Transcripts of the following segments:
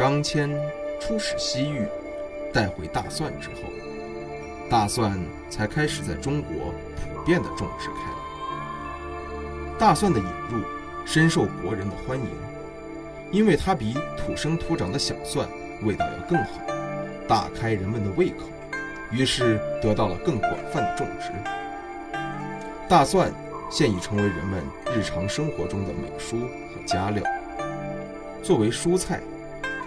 张骞出使西域，带回大蒜之后，大蒜才开始在中国普遍的种植开来。大蒜的引入深受国人的欢迎，因为它比土生土长的小蒜味道要更好，大开人们的胃口，于是得到了更广泛的种植。大蒜现已成为人们日常生活中的美蔬和佳料，作为蔬菜。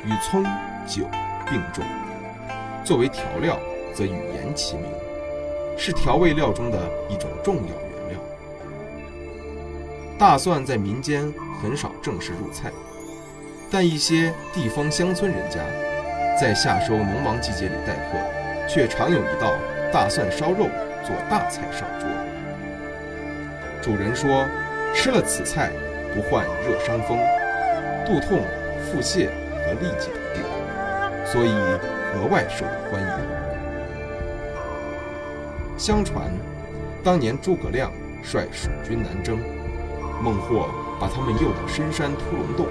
与葱、酒并重，作为调料则与盐齐名，是调味料中的一种重要原料。大蒜在民间很少正式入菜，但一些地方乡村人家在夏收农忙季节里待客，却常有一道大蒜烧肉做大菜上桌。主人说，吃了此菜不患热伤风、肚痛、腹泻。和痢疾等病，所以格外受到欢迎。相传，当年诸葛亮率蜀军南征，孟获把他们诱到深山屠龙洞，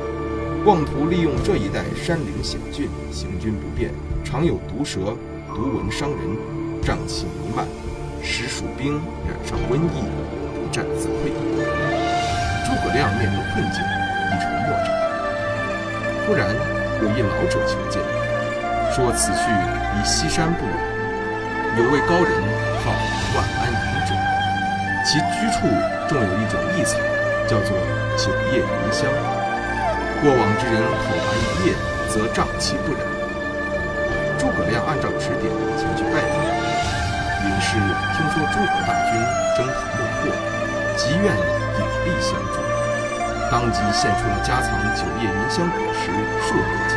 妄图利用这一带山岭险峻，行军不便，常有毒蛇、毒蚊伤人，瘴气弥漫，使蜀兵染上瘟疫，不战自溃。诸葛亮面临困境，一筹莫展。忽然。有一老者求见，说此去离西山不远，有位高人号万安隐者，其居处种有一种异草，叫做九叶云香。过往之人口含一叶，则瘴气不染。诸葛亮按照指点前去拜访，云氏听说诸葛大军征讨孟获，极愿以隐蔽相助。当即献出了家藏九叶云香果实数百斤。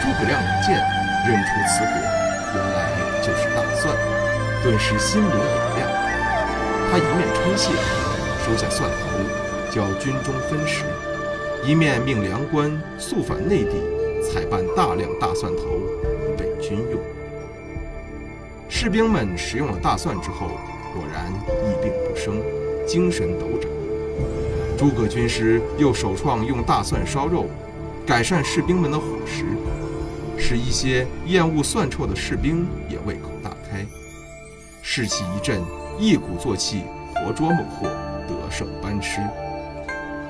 诸葛亮一见，认出此果原来就是大蒜，顿时心明眼亮。他一面称谢，收下蒜头，交军中分食；一面命粮官速返内地，采办大量大蒜头以备军用。士兵们食用了大蒜之后，果然疫病不生，精神抖擞。诸葛军师又首创用大蒜烧肉，改善士兵们的伙食，使一些厌恶蒜臭的士兵也胃口大开。士气一振，一鼓作气，活捉孟获，得胜班师。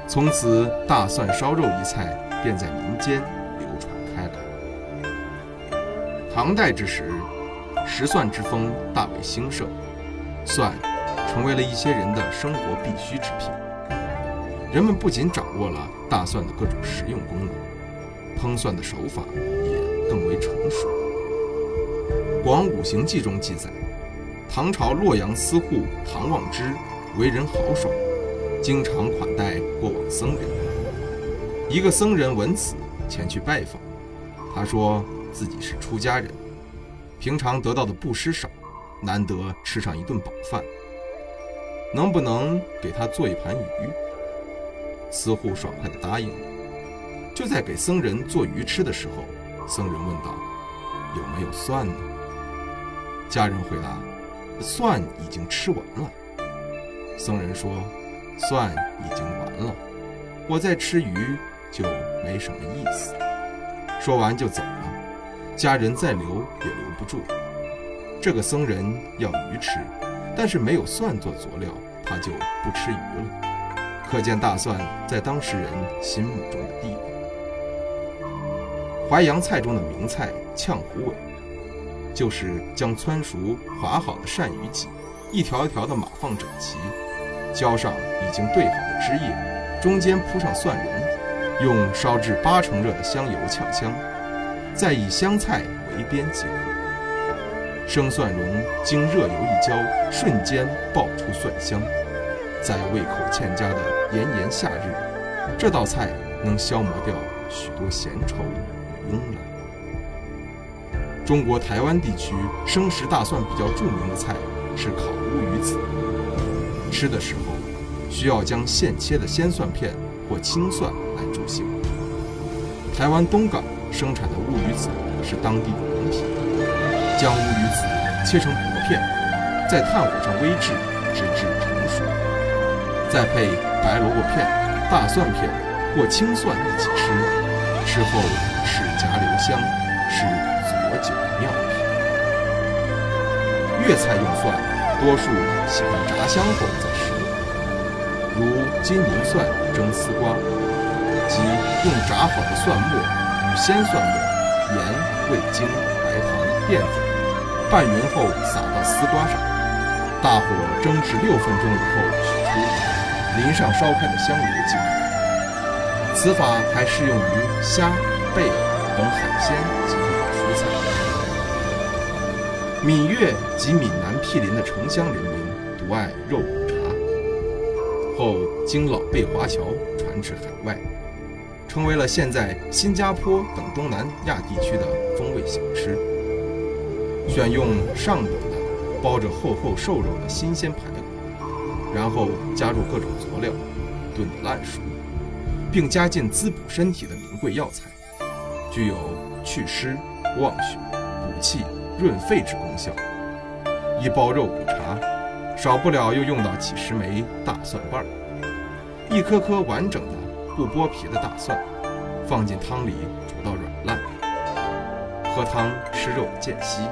从此，大蒜烧肉一菜便在民间流传开来。唐代之时，食蒜之风大为兴盛，蒜成为了一些人的生活必需之品。人们不仅掌握了大蒜的各种食用功能，烹蒜的手法也更为成熟。《广五行记》中记载，唐朝洛阳司户唐望之为人豪爽，经常款待过往僧人。一个僧人闻此前去拜访，他说自己是出家人，平常得到的布施少，难得吃上一顿饱饭，能不能给他做一盘鱼？似乎爽快地答应了。就在给僧人做鱼吃的时候，僧人问道：“有没有蒜呢？”家人回答：“蒜已经吃完了。”僧人说：“蒜已经完了，我再吃鱼就没什么意思。”说完就走了。家人再留也留不住。这个僧人要鱼吃，但是没有蒜做佐料，他就不吃鱼了。可见大蒜在当时人心目中的地位。淮扬菜中的名菜炝虎尾，就是将汆熟划好的鳝鱼脊，一条一条的码放整齐，浇上已经兑好的汁液，中间铺上蒜蓉，用烧至八成热的香油炝香，再以香菜围边即可。生蒜蓉经热油一浇，瞬间爆出蒜香。在胃口欠佳的炎炎夏日，这道菜能消磨掉许多闲愁慵懒。中国台湾地区生食大蒜比较著名的菜是烤乌鱼子。吃的时候，需要将现切的鲜蒜片或青蒜来助兴。台湾东港生产的乌鱼子是当地的名品。将乌鱼子切成薄片，在炭火上煨制，直至成熟，再配白萝卜片、大蒜片或青蒜一起吃，吃后齿颊留香，是佐酒的妙品。粤菜用蒜，多数喜欢炸香后再食用，如金银蒜蒸丝瓜，即用炸好的蒜末与鲜蒜末、盐、味精、白糖、淀粉。拌匀后撒到丝瓜上，大火蒸至六分钟以后取出，淋上烧开的香油即可。此法还适用于虾、贝等海鲜及蔬菜。闽粤及闽南毗邻的城乡人民独爱肉骨茶，后经老贝华侨传至海外，成为了现在新加坡等东南亚地区的风味小吃。选用上等的包着厚厚瘦肉的新鲜排骨，然后加入各种佐料，炖得烂熟，并加进滋补身体的名贵药材，具有祛湿、旺血、补气、润肺之功效。一包肉骨茶，少不了又用到几十枚大蒜瓣儿，一颗颗完整的不剥皮的大蒜，放进汤里煮到软烂，喝汤吃肉的间隙。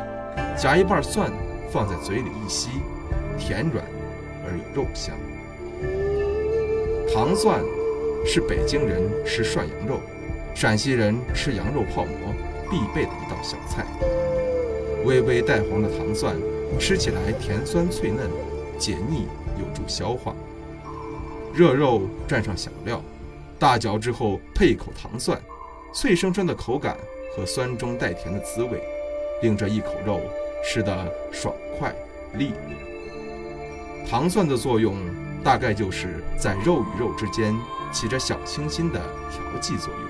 夹一半蒜放在嘴里一吸，甜软而有肉香。糖蒜是北京人吃涮羊肉，陕西人吃羊肉泡馍必备的一道小菜。微微带黄的糖蒜，吃起来甜酸脆嫩，解腻有助消化。热肉蘸上小料，大嚼之后配一口糖蒜，脆生生的口感和酸中带甜的滋味。令这一口肉吃得爽快利落。糖蒜的作用大概就是在肉与肉之间起着小清新的调剂作用，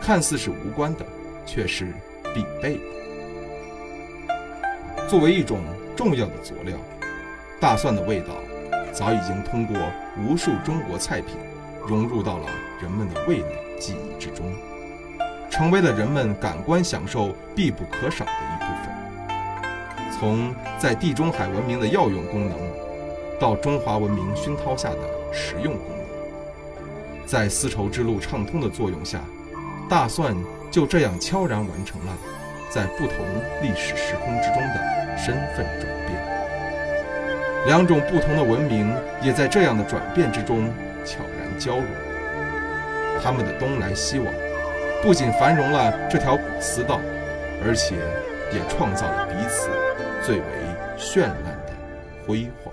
看似是无关的，却是必备的。作为一种重要的佐料，大蒜的味道早已经通过无数中国菜品融入到了人们的味蕾记忆之中。成为了人们感官享受必不可少的一部分。从在地中海文明的药用功能，到中华文明熏陶下的实用功能，在丝绸之路畅通的作用下，大蒜就这样悄然完成了在不同历史时空之中的身份转变。两种不同的文明也在这样的转变之中悄然交融，他们的东来西往。不仅繁荣了这条古丝道，而且也创造了彼此最为绚烂的辉煌。